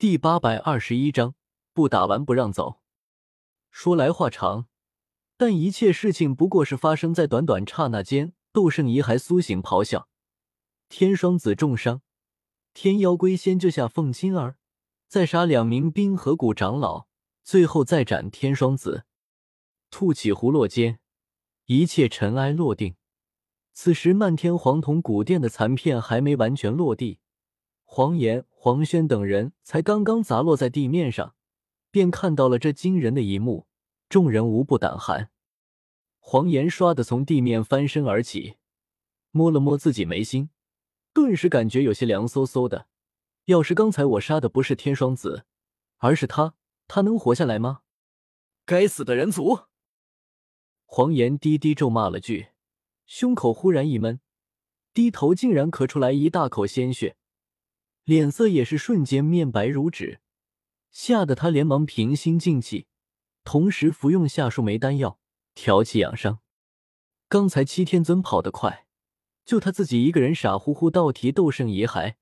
第八百二十一章不打完不让走。说来话长，但一切事情不过是发生在短短刹那间。斗圣仪还苏醒，咆哮。天双子重伤，天妖龟先救下凤青儿，再杀两名冰河谷长老，最后再斩天双子。吐起葫芦间，一切尘埃落定。此时漫天黄铜古殿的残片还没完全落地。黄岩、黄轩等人才刚刚砸落在地面上，便看到了这惊人的一幕，众人无不胆寒。黄岩唰的从地面翻身而起，摸了摸自己眉心，顿时感觉有些凉飕飕的。要是刚才我杀的不是天双子，而是他，他能活下来吗？该死的人族！黄岩低低咒骂了句，胸口忽然一闷，低头竟然咳出来一大口鲜血。脸色也是瞬间面白如纸，吓得他连忙平心静气，同时服用下数枚丹药调气养伤。刚才七天尊跑得快，就他自己一个人傻乎乎倒提斗圣遗骸，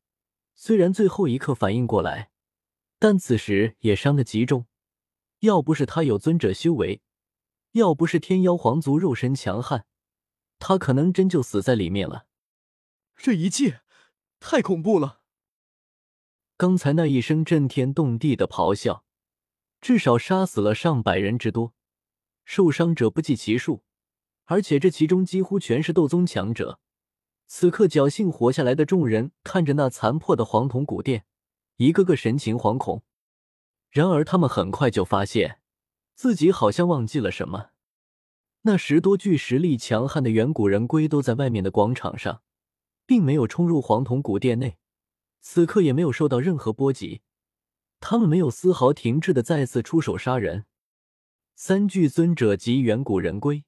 虽然最后一刻反应过来，但此时也伤得极重。要不是他有尊者修为，要不是天妖皇族肉身强悍，他可能真就死在里面了。这一切太恐怖了。刚才那一声震天动地的咆哮，至少杀死了上百人之多，受伤者不计其数，而且这其中几乎全是斗宗强者。此刻侥幸活下来的众人看着那残破的黄铜古殿，一个个神情惶恐。然而他们很快就发现自己好像忘记了什么。那十多具实力强悍的远古人龟都在外面的广场上，并没有冲入黄铜古殿内。此刻也没有受到任何波及，他们没有丝毫停滞的再次出手杀人。三具尊者及远古人龟，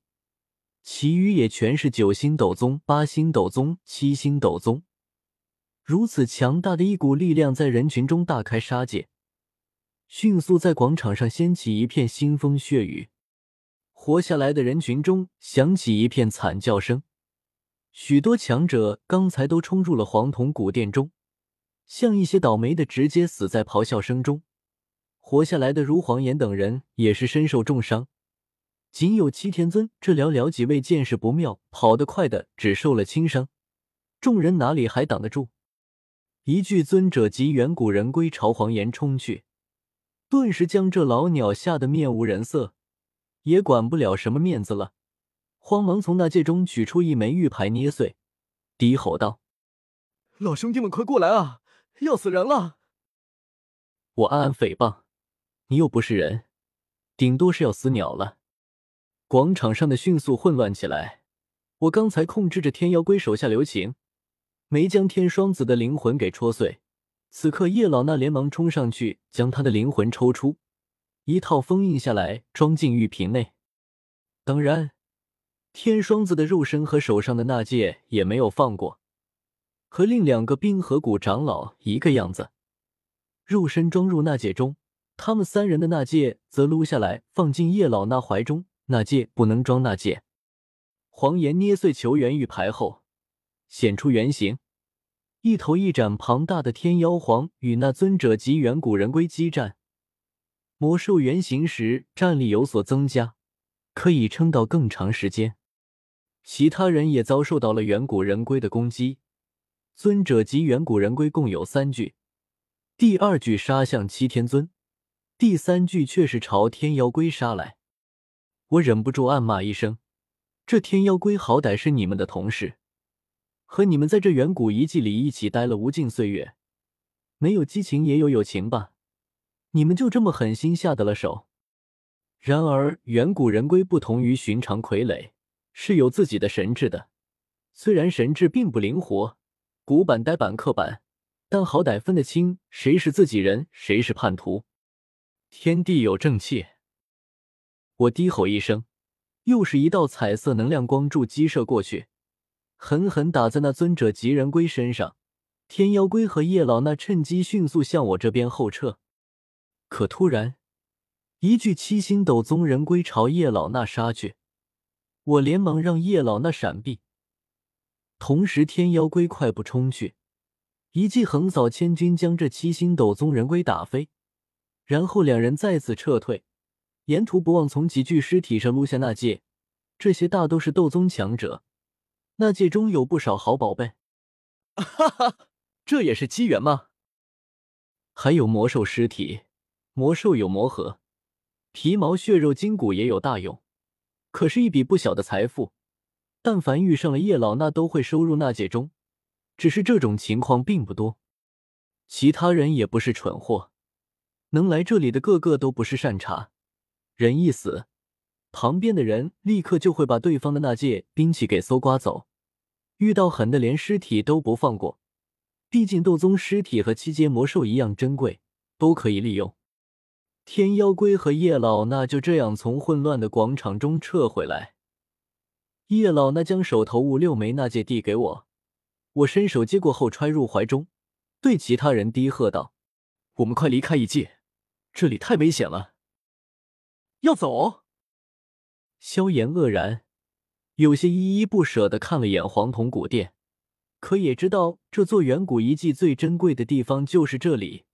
其余也全是九星斗宗、八星斗宗、七星斗宗。如此强大的一股力量在人群中大开杀戒，迅速在广场上掀起一片腥风血雨。活下来的人群中响起一片惨叫声，许多强者刚才都冲入了黄铜古殿中。像一些倒霉的，直接死在咆哮声中；活下来的，如黄岩等人，也是身受重伤。仅有七天尊这寥寥几位，见势不妙，跑得快的只受了轻伤。众人哪里还挡得住？一具尊者及远古人龟朝黄岩冲去，顿时将这老鸟吓得面无人色，也管不了什么面子了，慌忙从那戒中取出一枚玉牌，捏碎，低吼道：“老兄弟们，快过来啊！”要死人了！我暗暗诽谤，你又不是人，顶多是要死鸟了。广场上的迅速混乱起来。我刚才控制着天妖龟手下留情，没将天双子的灵魂给戳碎。此刻叶老那连忙冲上去，将他的灵魂抽出，一套封印下来，装进玉瓶内。当然，天双子的肉身和手上的那戒也没有放过。和另两个冰河谷长老一个样子，肉身装入纳戒中，他们三人的纳戒则撸下来放进叶老那怀中。纳戒不能装纳戒。黄岩捏碎球元玉牌后，显出原形，一头一展庞大的天妖皇与那尊者及远古人龟激战。魔兽原形时战力有所增加，可以撑到更长时间。其他人也遭受到了远古人龟的攻击。尊者及远古人龟共有三句，第二句杀向七天尊，第三句却是朝天妖龟杀来。我忍不住暗骂一声：“这天妖龟好歹是你们的同事，和你们在这远古遗迹里一起待了无尽岁月，没有激情也有友情吧？你们就这么狠心下得了手？”然而，远古人龟不同于寻常傀儡，是有自己的神智的，虽然神智并不灵活。古板、呆板、刻板，但好歹分得清谁是自己人，谁是叛徒。天地有正气。我低吼一声，又是一道彩色能量光柱激射过去，狠狠打在那尊者级人龟身上。天妖龟和叶老那趁机迅速向我这边后撤。可突然，一具七星斗宗人龟朝叶老那杀去，我连忙让叶老那闪避。同时，天妖龟快步冲去，一记横扫千军，将这七星斗宗人龟打飞。然后两人再次撤退，沿途不忘从几具尸体上撸下那戒，这些大都是斗宗强者。那戒中有不少好宝贝，哈哈，这也是机缘吗？还有魔兽尸体，魔兽有魔核，皮毛、血肉、筋骨也有大用，可是一笔不小的财富。但凡遇上了叶老，那都会收入纳戒中。只是这种情况并不多，其他人也不是蠢货。能来这里的个个都不是善茬，人一死，旁边的人立刻就会把对方的那戒兵器给搜刮走，遇到狠的连尸体都不放过。毕竟斗宗尸体和七阶魔兽一样珍贵，都可以利用。天妖龟和叶老那就这样从混乱的广场中撤回来。叶老那将手头物六枚那戒递给我，我伸手接过后揣入怀中，对其他人低喝道：“我们快离开一界。”这里太危险了，要走。萧炎愕然，有些依依不舍的看了眼黄铜古殿，可也知道这座远古遗迹最珍贵的地方就是这里，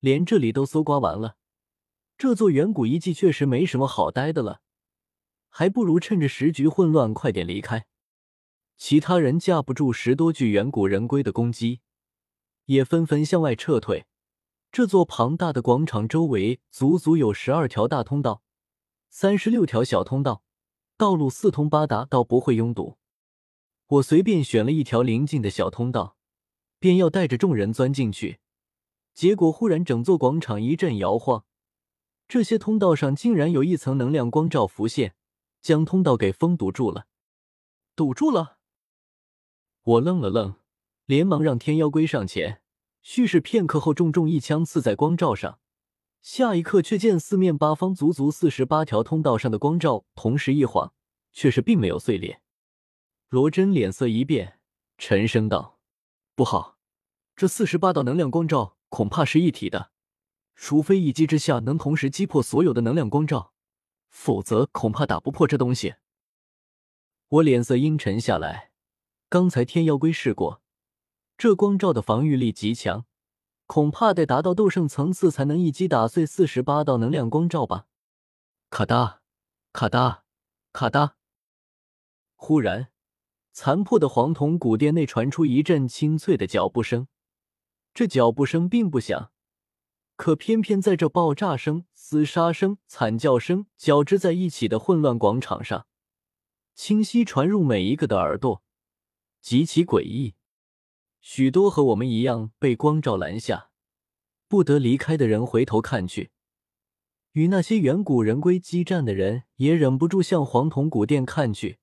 连这里都搜刮完了，这座远古遗迹确实没什么好待的了，还不如趁着时局混乱快点离开。其他人架不住十多具远古人龟的攻击，也纷纷向外撤退。这座庞大的广场周围足足有十二条大通道，三十六条小通道，道路四通八达，倒不会拥堵。我随便选了一条临近的小通道，便要带着众人钻进去。结果忽然整座广场一阵摇晃，这些通道上竟然有一层能量光照浮现，将通道给封堵住了。堵住了！我愣了愣，连忙让天妖龟上前。蓄势片刻后，重重一枪刺在光照上。下一刻，却见四面八方足足四十八条通道上的光照同时一晃，却是并没有碎裂。罗真脸色一变，沉声道：“不好，这四十八道能量光照恐怕是一体的，除非一击之下能同时击破所有的能量光照，否则恐怕打不破这东西。”我脸色阴沉下来。刚才天妖龟试过。这光照的防御力极强，恐怕得达到斗圣层次才能一击打碎四十八道能量光照吧。咔嗒，咔嗒，咔嗒。忽然，残破的黄铜古殿内传出一阵清脆的脚步声。这脚步声并不响，可偏偏在这爆炸声、厮杀声、惨叫声交织在一起的混乱广场上，清晰传入每一个的耳朵，极其诡异。许多和我们一样被光照拦下，不得离开的人回头看去，与那些远古人龟激战的人也忍不住向黄铜古殿看去。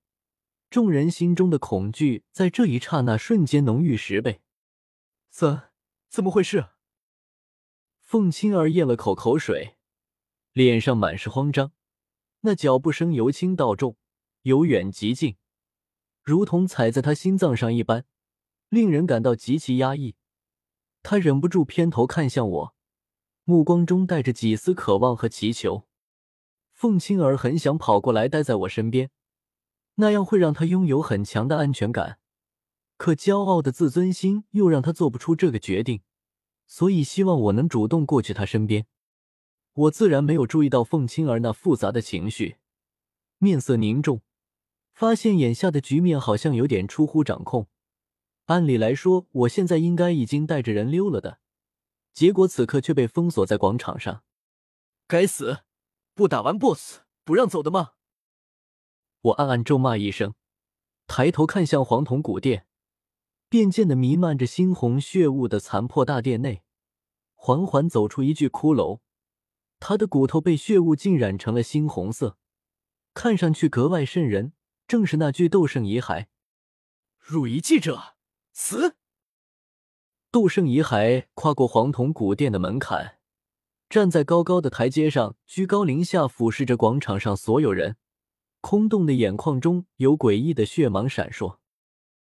众人心中的恐惧在这一刹那瞬间浓郁十倍。怎怎么回事？凤青儿咽了口口水，脸上满是慌张。那脚步声由轻到重，由远及近，如同踩在他心脏上一般。令人感到极其压抑，他忍不住偏头看向我，目光中带着几丝渴望和祈求。凤青儿很想跑过来待在我身边，那样会让他拥有很强的安全感。可骄傲的自尊心又让他做不出这个决定，所以希望我能主动过去他身边。我自然没有注意到凤青儿那复杂的情绪，面色凝重，发现眼下的局面好像有点出乎掌控。按理来说，我现在应该已经带着人溜了的，结果此刻却被封锁在广场上。该死，不打完 BOSS 不让走的吗？我暗暗咒骂一声，抬头看向黄铜古殿，便见的弥漫着猩红血雾的残破大殿内，缓缓走出一具骷髅，他的骨头被血雾浸染成了猩红色，看上去格外瘆人，正是那具斗圣遗骸。汝遗记者。死！斗圣遗骸跨过黄铜古殿的门槛，站在高高的台阶上，居高临下俯视着广场上所有人。空洞的眼眶中有诡异的血芒闪烁。